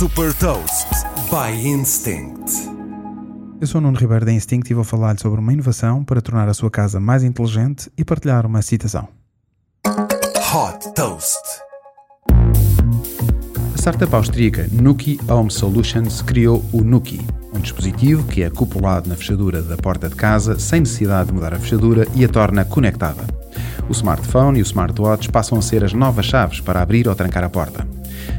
Super Toast by Instinct. Eu sou o Nuno Ribeiro da Instinct e vou falar-lhe sobre uma inovação para tornar a sua casa mais inteligente e partilhar uma citação. Hot Toast. A startup austríaca Nuki Home Solutions criou o Nuki, um dispositivo que é acoplado na fechadura da porta de casa sem necessidade de mudar a fechadura e a torna conectada. O smartphone e o smartwatch passam a ser as novas chaves para abrir ou trancar a porta.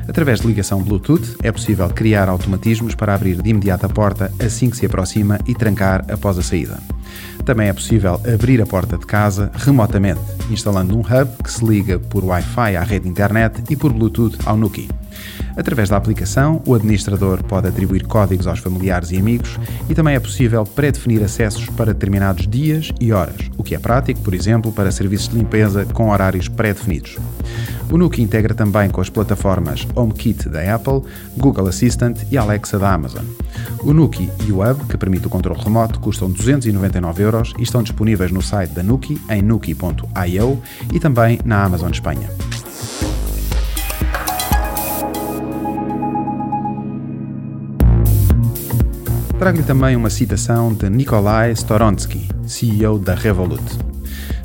Através de ligação Bluetooth, é possível criar automatismos para abrir de imediato a porta assim que se aproxima e trancar após a saída. Também é possível abrir a porta de casa remotamente, instalando um hub que se liga por Wi-Fi à rede internet e por Bluetooth ao Nuki. Através da aplicação, o administrador pode atribuir códigos aos familiares e amigos e também é possível pré-definir acessos para determinados dias e horas, o que é prático, por exemplo, para serviços de limpeza com horários pré-definidos. O Nuki integra também com as plataformas HomeKit da Apple, Google Assistant e Alexa da Amazon. O Nuki e o Hub, que permite o controle remoto, custam 299 euros e estão disponíveis no site da Nuki em nuki.io e também na Amazon Espanha. Trago-lhe também uma citação de Nikolai Storonsky, CEO da Revolut.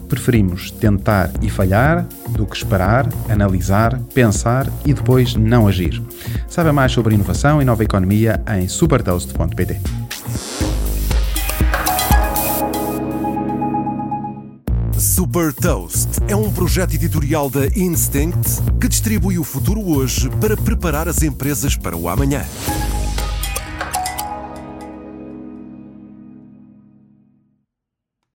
Preferimos tentar e falhar do que esperar, analisar, pensar e depois não agir. Saiba mais sobre inovação e nova economia em supertoast.pt. Super Toast é um projeto editorial da Instinct que distribui o futuro hoje para preparar as empresas para o amanhã.